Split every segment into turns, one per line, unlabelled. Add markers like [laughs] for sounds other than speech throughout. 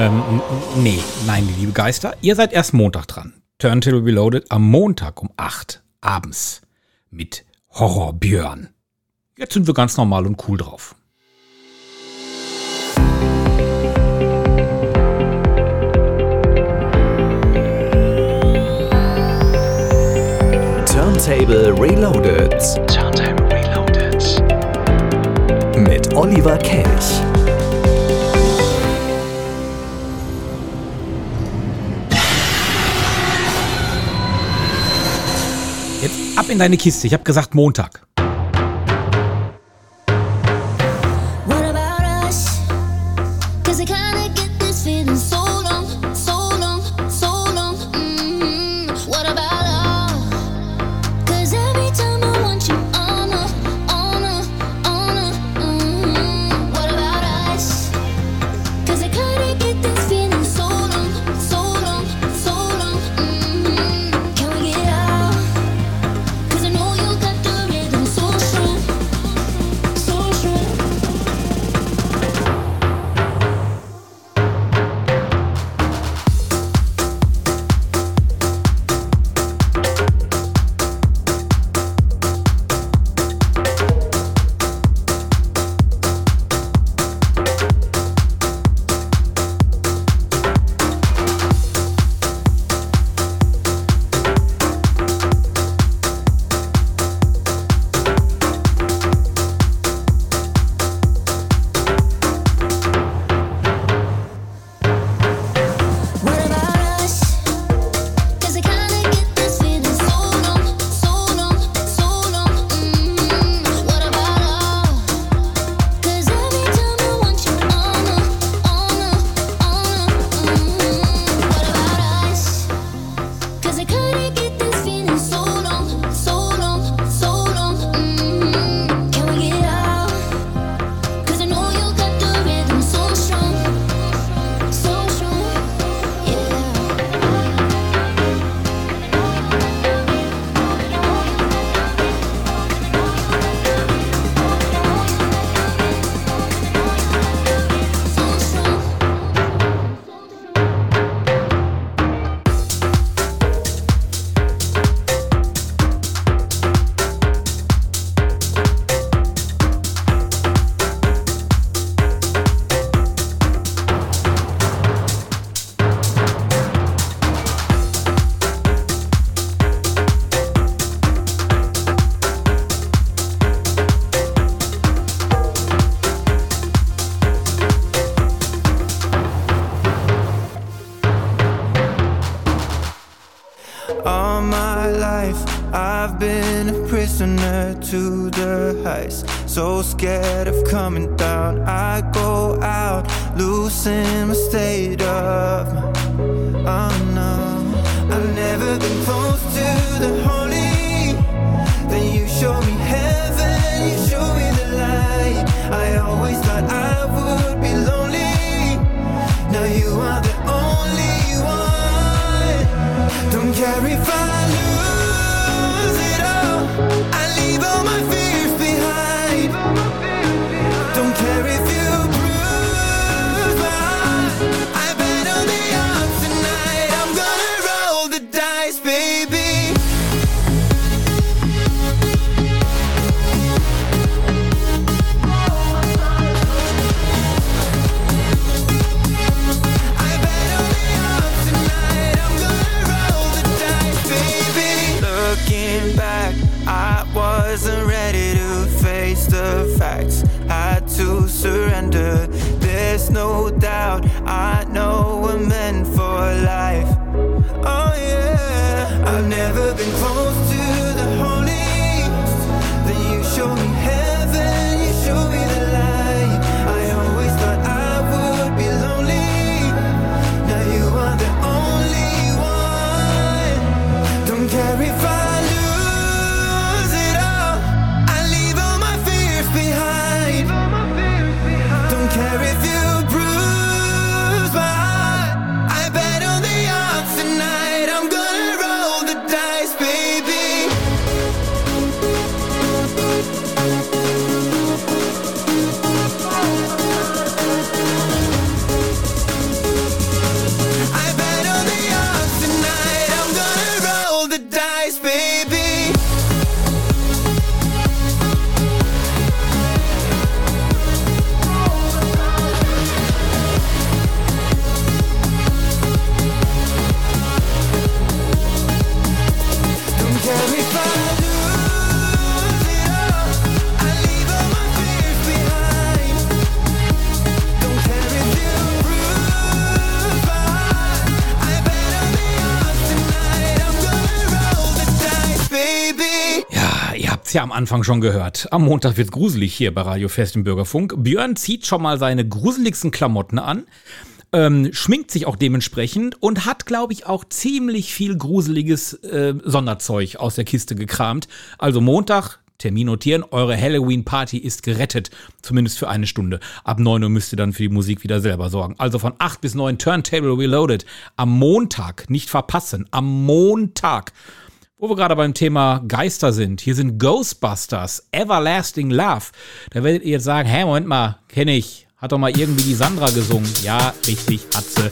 Ähm, nee, nein, liebe Geister, ihr seid erst Montag dran. Turntable Reloaded am Montag um 8 abends mit Horror Björn. Jetzt sind wir ganz normal und cool drauf.
Turntable Reloaded. Turntable Reloaded. Mit Oliver Kelch.
Ab in deine Kiste. Ich habe gesagt Montag. So scared of coming down.
I go out, losing my state of mind. Oh no, I've never been close to the holy. Then you show me heaven, you show me the light. I always thought I would be lonely. Now you are the only one. Don't care if I.
habt's ja am Anfang schon gehört. Am Montag wird's gruselig hier bei Radio Fest im Bürgerfunk. Björn zieht schon mal seine gruseligsten Klamotten an, ähm, schminkt sich auch dementsprechend und hat, glaube ich, auch ziemlich viel gruseliges äh, Sonderzeug aus der Kiste gekramt. Also Montag, Termin notieren, eure Halloween-Party ist gerettet. Zumindest für eine Stunde. Ab 9 Uhr müsst ihr dann für die Musik wieder selber sorgen. Also von 8 bis 9 Turntable Reloaded. Am Montag, nicht verpassen, am Montag. Wo wir gerade beim Thema Geister sind. Hier sind Ghostbusters, Everlasting Love. Da werdet ihr jetzt sagen, hä, Moment mal, kenne ich. Hat doch mal irgendwie die Sandra gesungen. Ja, richtig, hat sie.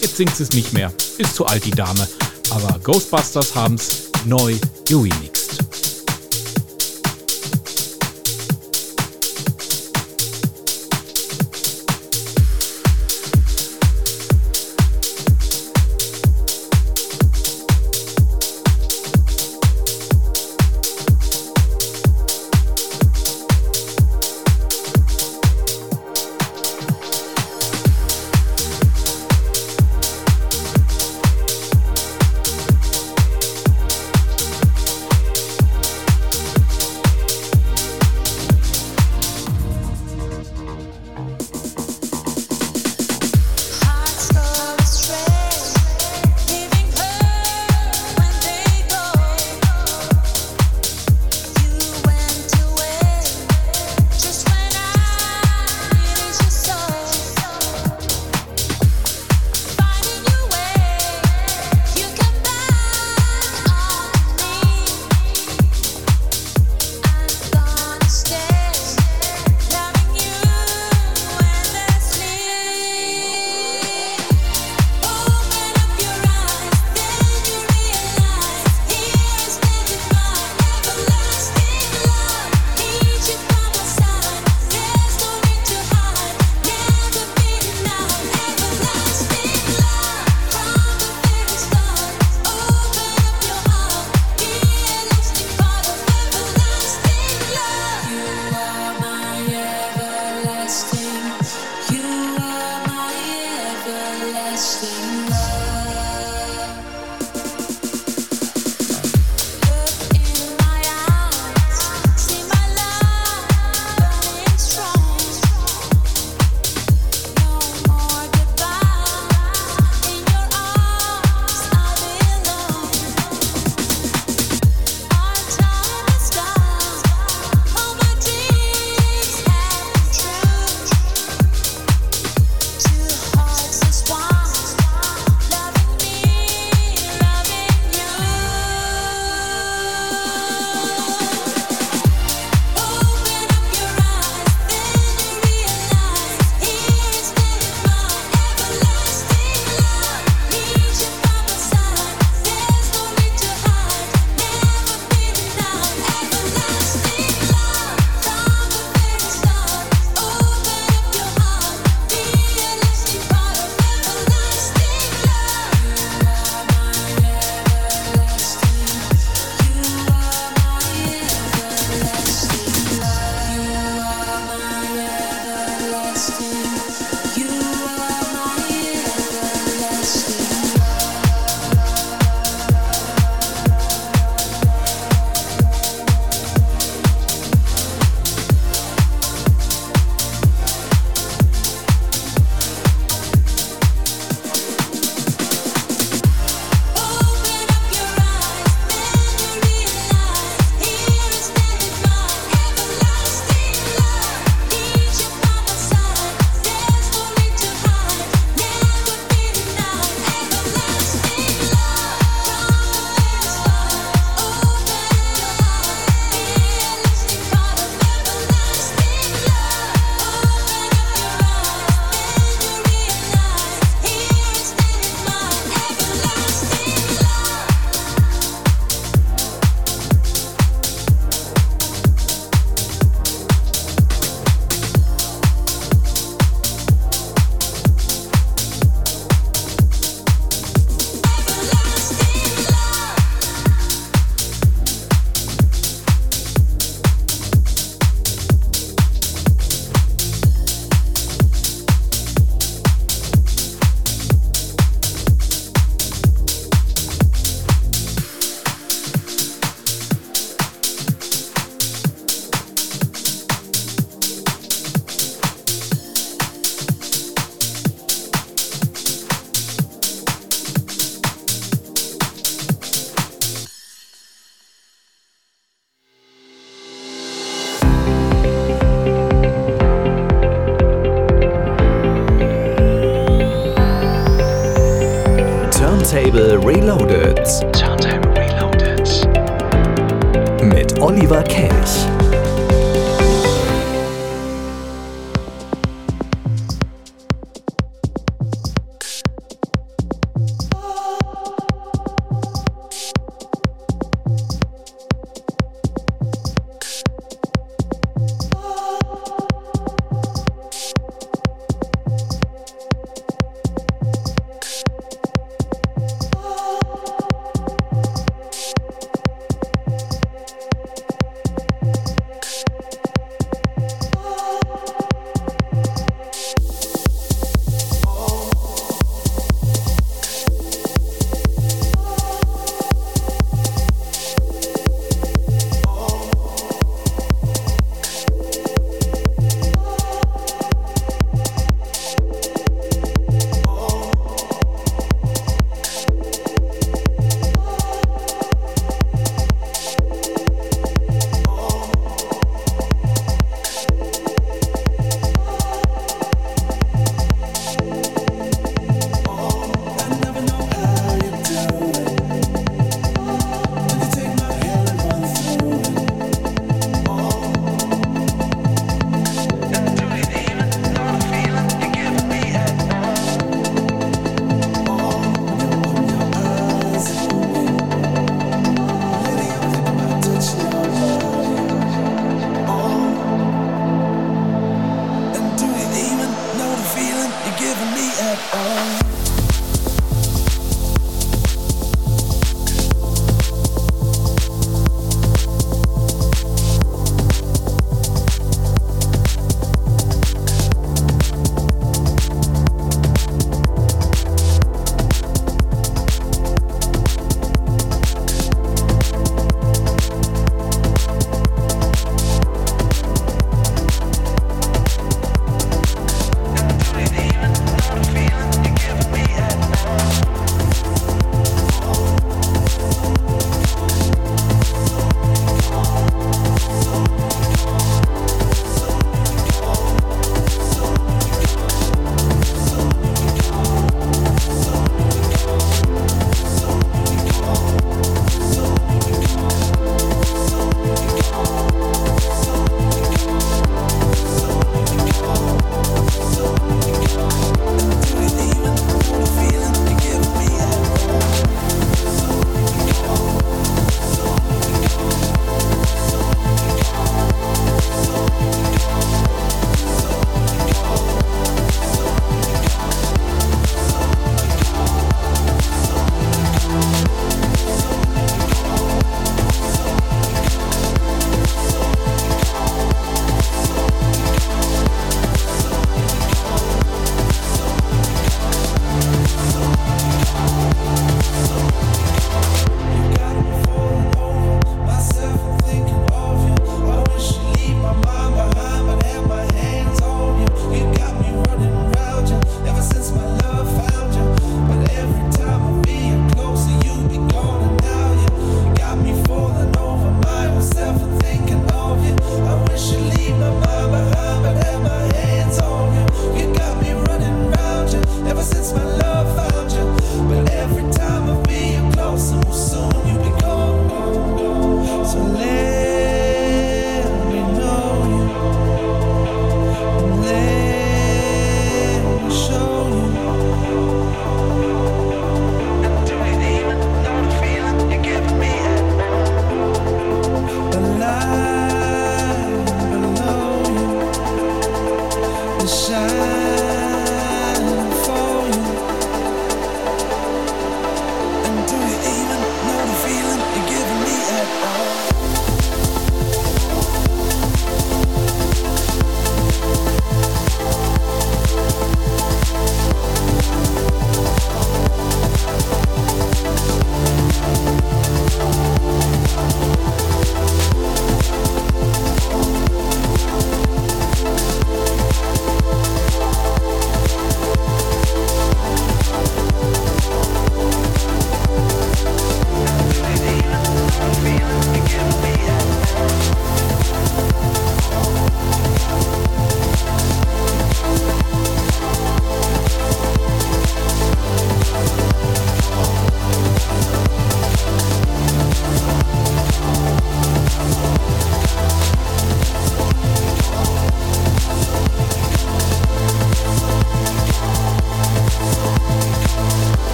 Jetzt singt sie es nicht mehr. Ist zu alt, die Dame. Aber Ghostbusters haben's neu geremixed.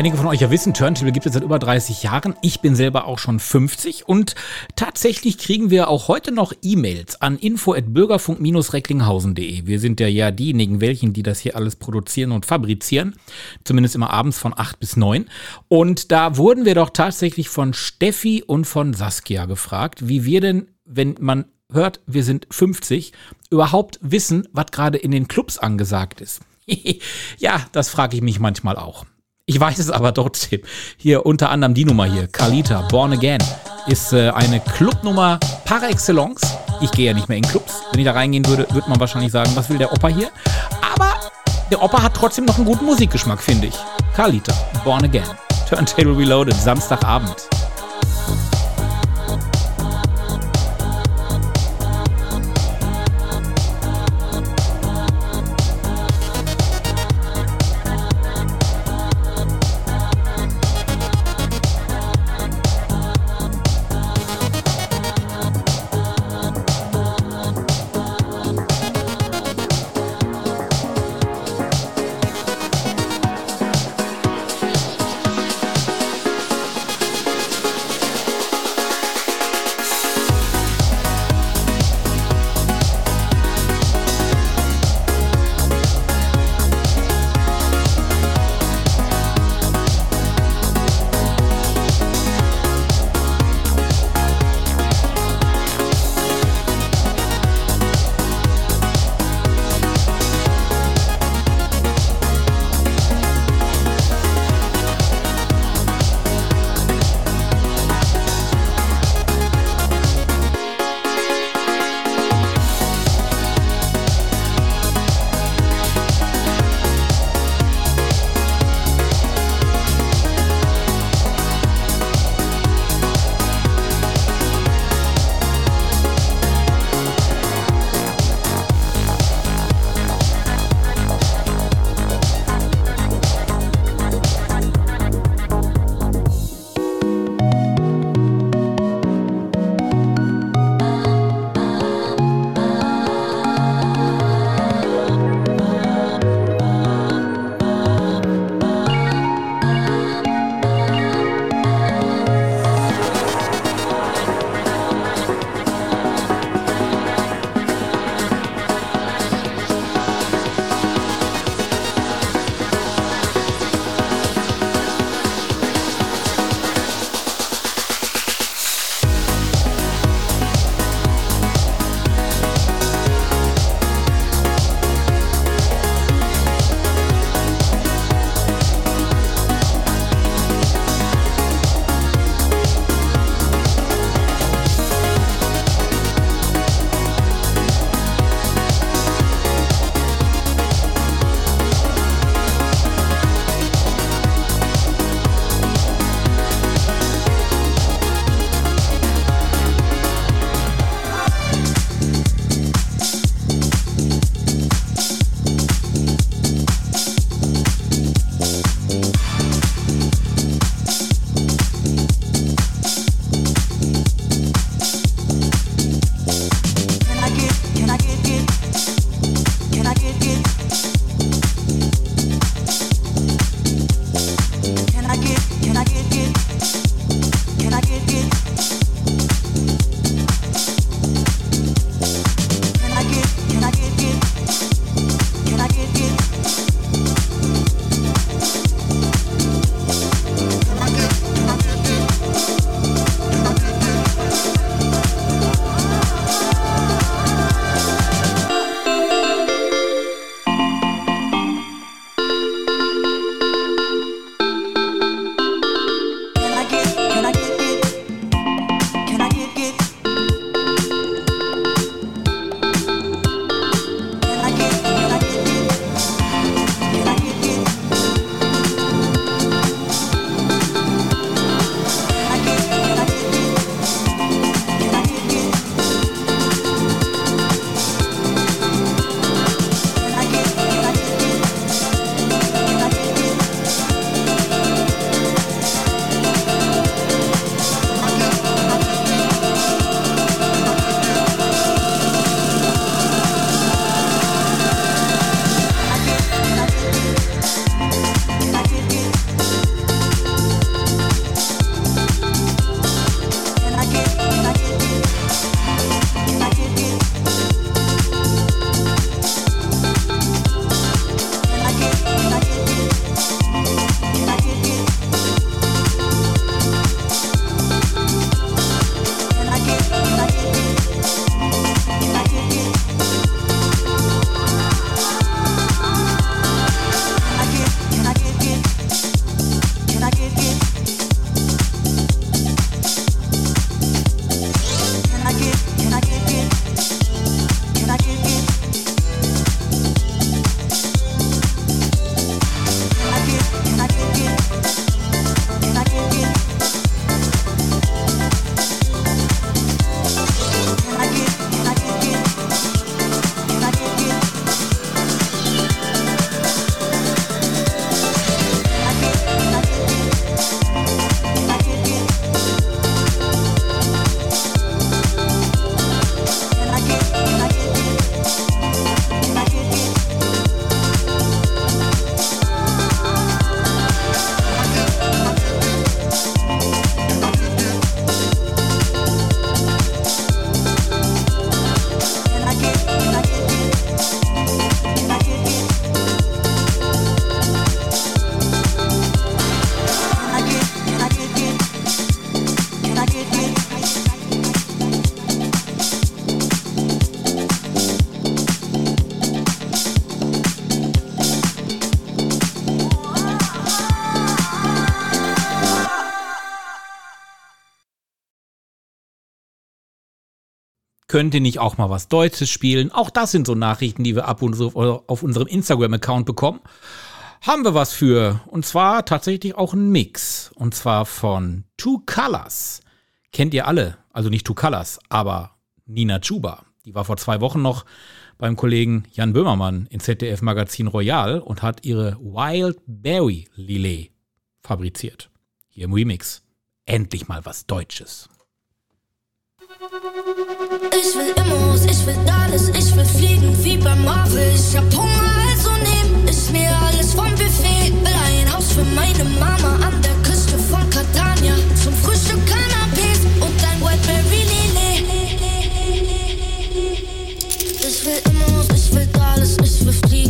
Einige von euch ja wissen, Turntable gibt es seit über 30 Jahren. Ich bin selber auch schon 50 und tatsächlich kriegen wir auch heute noch E-Mails an info@bürgerfunk-recklinghausen.de. Wir sind ja ja diejenigen, welchen, die das hier alles produzieren und fabrizieren, zumindest immer abends von 8 bis 9. Und da wurden wir doch tatsächlich von Steffi und von Saskia gefragt, wie wir denn, wenn man hört, wir sind 50, überhaupt wissen, was gerade in den Clubs angesagt ist. [laughs] ja, das frage ich mich manchmal auch. Ich weiß es aber trotzdem. Hier unter anderem die Nummer hier, Carlita, Born Again, ist äh, eine Clubnummer par excellence. Ich gehe ja nicht mehr in Clubs. Wenn ich da reingehen würde, würde man wahrscheinlich sagen, was will der Opa hier? Aber der Opa hat trotzdem noch einen guten Musikgeschmack, finde ich. Carlita, Born Again, Turntable Reloaded, Samstagabend. Könnt ihr nicht auch mal was Deutsches spielen? Auch das sind so Nachrichten, die wir ab und zu auf unserem Instagram-Account bekommen. Haben wir was für. Und zwar tatsächlich auch ein Mix. Und zwar von Two Colors. Kennt ihr alle. Also nicht Two Colors, aber Nina Chuba. Die war vor zwei Wochen noch beim Kollegen Jan Böhmermann in ZDF Magazin Royal und hat ihre Wild Berry Lillet fabriziert. Hier im Remix. Endlich mal was Deutsches.
Ich will Immos, ich will alles, ich will fliegen wie beim Marvel. Ich hab Hunger, also nehm ich mir alles vom Buffet. Will ein Haus für meine Mama an der Küste von Catania. Zum Frühstück Cannabis und ein Whiteberry Lillet. Ich will Immos, ich will alles, ich will fliegen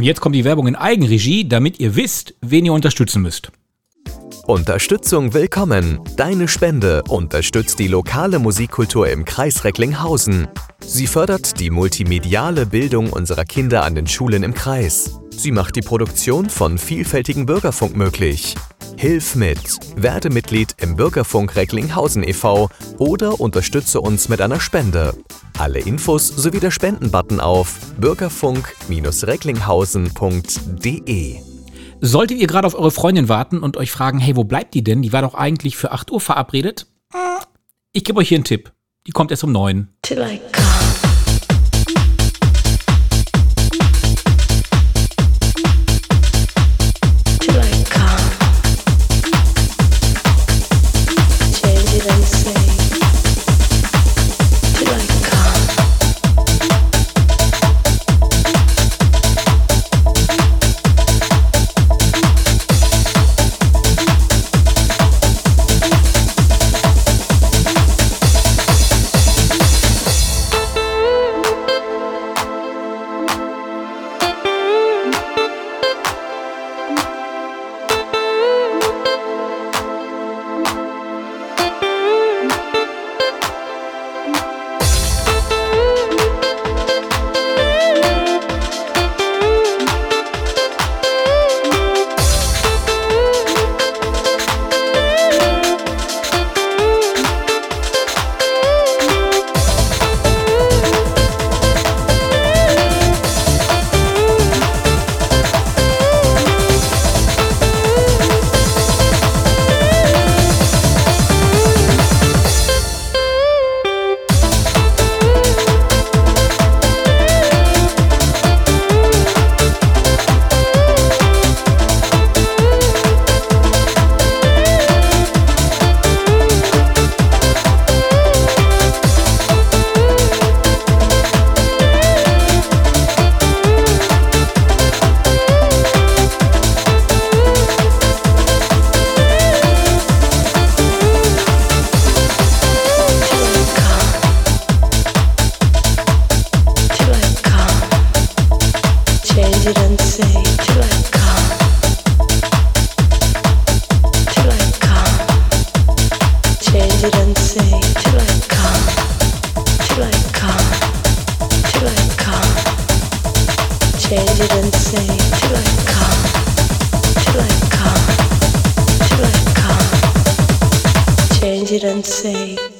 Und
jetzt kommt die Werbung in Eigenregie, damit ihr wisst, wen ihr unterstützen müsst.
Unterstützung willkommen. Deine Spende unterstützt die lokale Musikkultur im Kreis Recklinghausen. Sie fördert die multimediale Bildung unserer Kinder an den Schulen im Kreis. Sie macht die Produktion von vielfältigen Bürgerfunk möglich. Hilf mit. Werde Mitglied im Bürgerfunk Recklinghausen e.V. oder unterstütze uns mit einer Spende. Alle Infos sowie der Spendenbutton auf bürgerfunk-recklinghausen.de.
Solltet ihr gerade auf eure Freundin warten und euch fragen, hey, wo bleibt die denn? Die war doch eigentlich für 8 Uhr verabredet. Ich gebe euch hier einen Tipp. Die kommt erst um 9.
till I come. Change it and say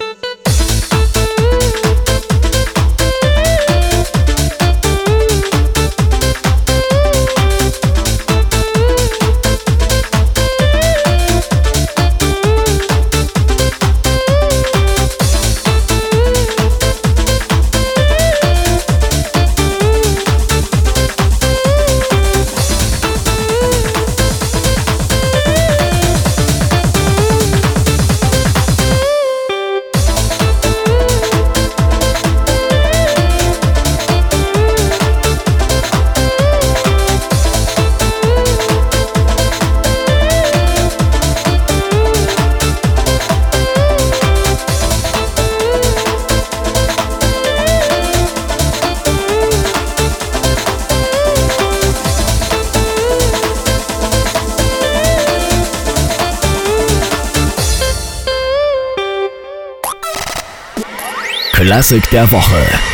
Klassik der Woche.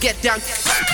get down.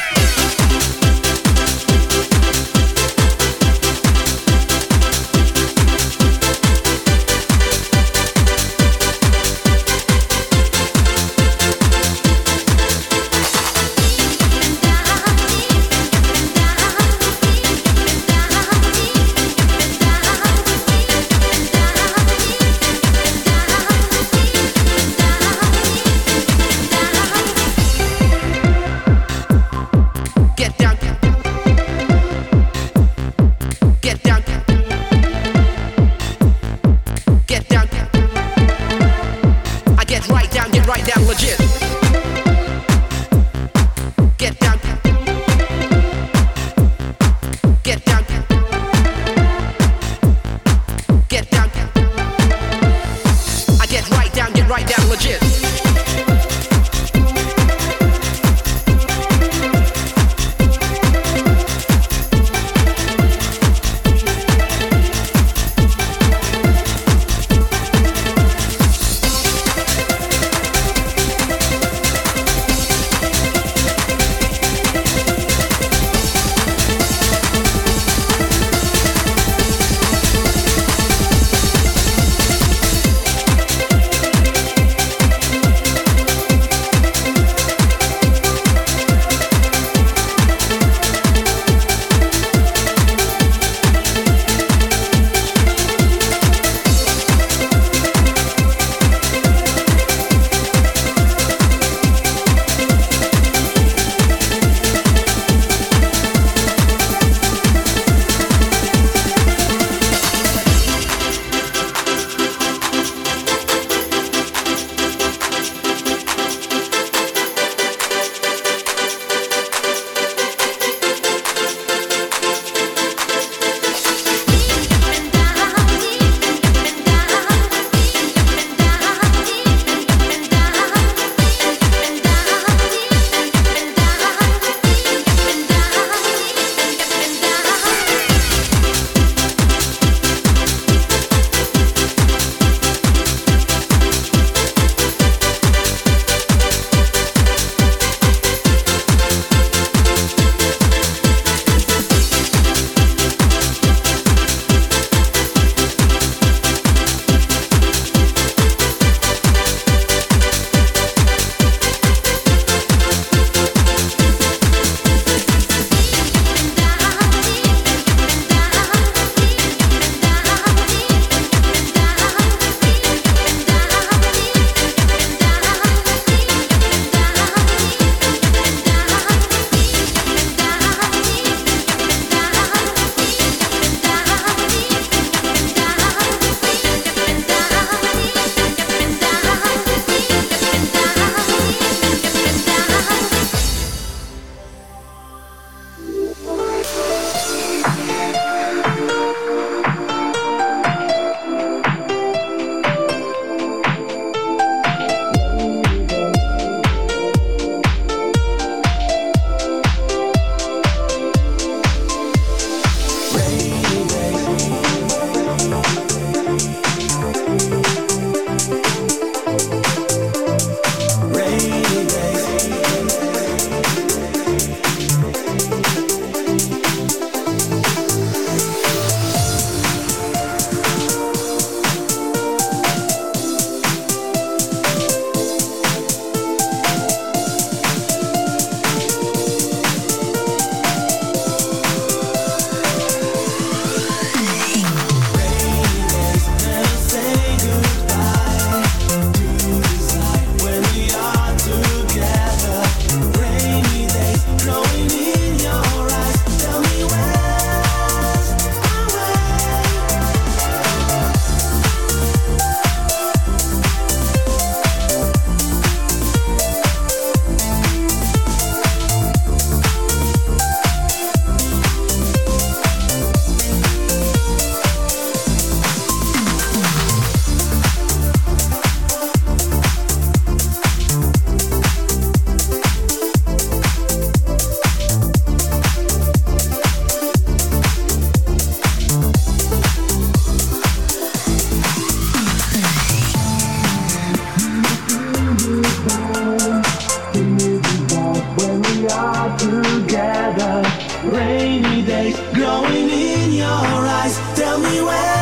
Tell me where's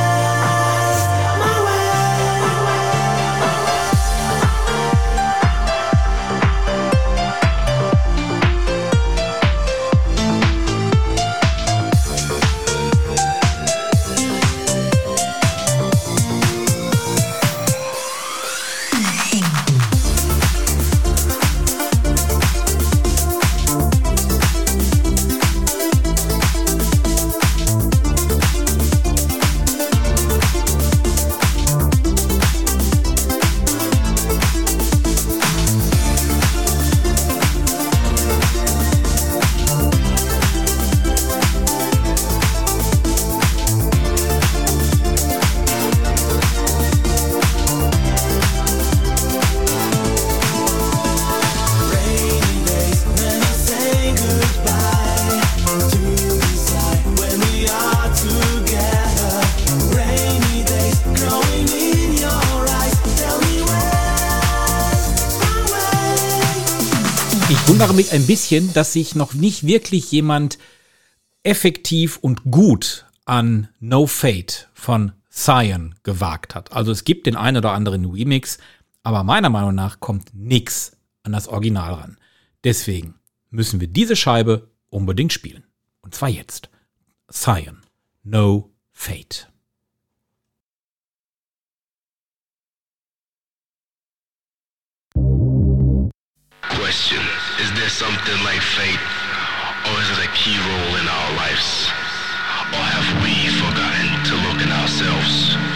mich ein bisschen, dass sich noch nicht wirklich jemand effektiv und gut an No Fate von Cyan gewagt hat. Also es gibt den einen oder anderen Remix, aber meiner Meinung nach kommt nix an das Original ran. Deswegen müssen wir diese Scheibe unbedingt spielen. Und zwar jetzt. Cyan, No Fate.
Question Is something like fate, or is it a key role in our lives? Or have we forgotten to look in ourselves?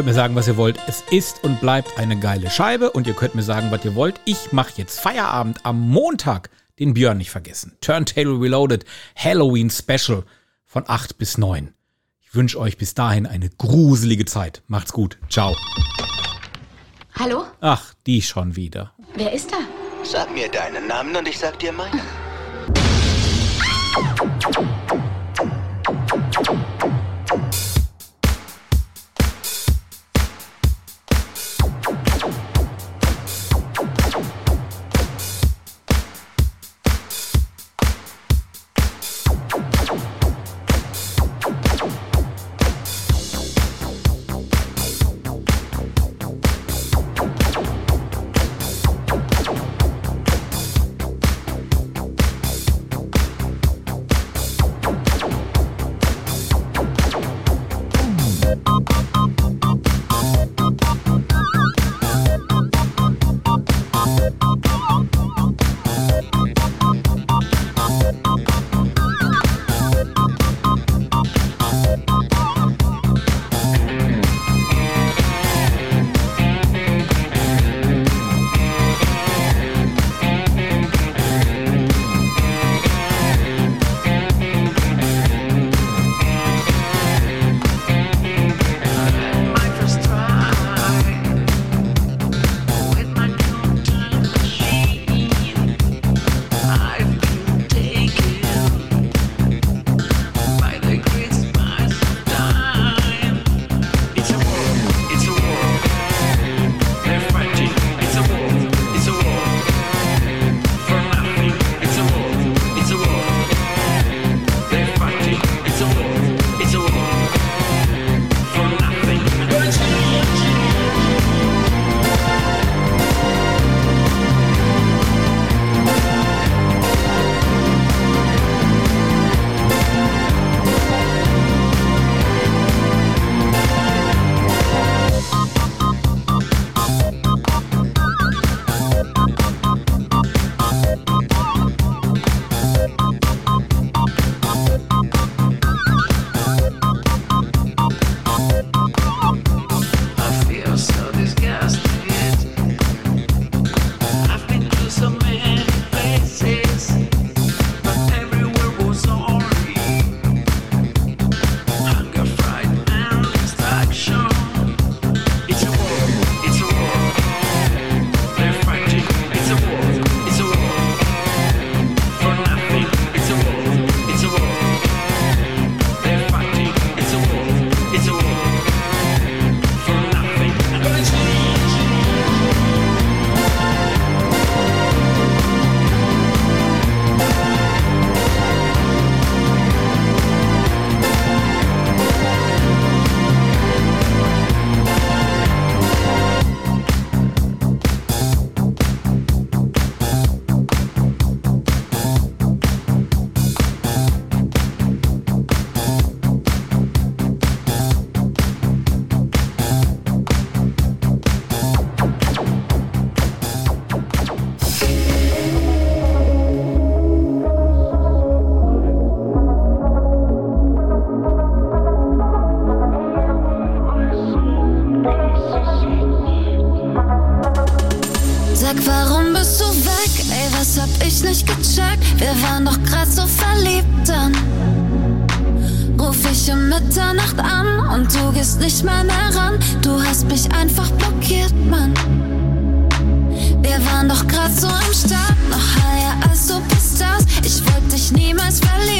könnt mir sagen, was ihr wollt. Es ist und bleibt eine geile Scheibe und ihr könnt mir sagen, was ihr wollt. Ich mache jetzt Feierabend am Montag. Den Björn nicht vergessen. Turntable Reloaded Halloween Special von 8 bis 9. Ich wünsche euch bis dahin eine gruselige Zeit. Macht's gut. Ciao.
Hallo?
Ach, die schon wieder.
Wer ist da?
Sag mir deinen Namen und ich sag dir meinen. [laughs]
this valley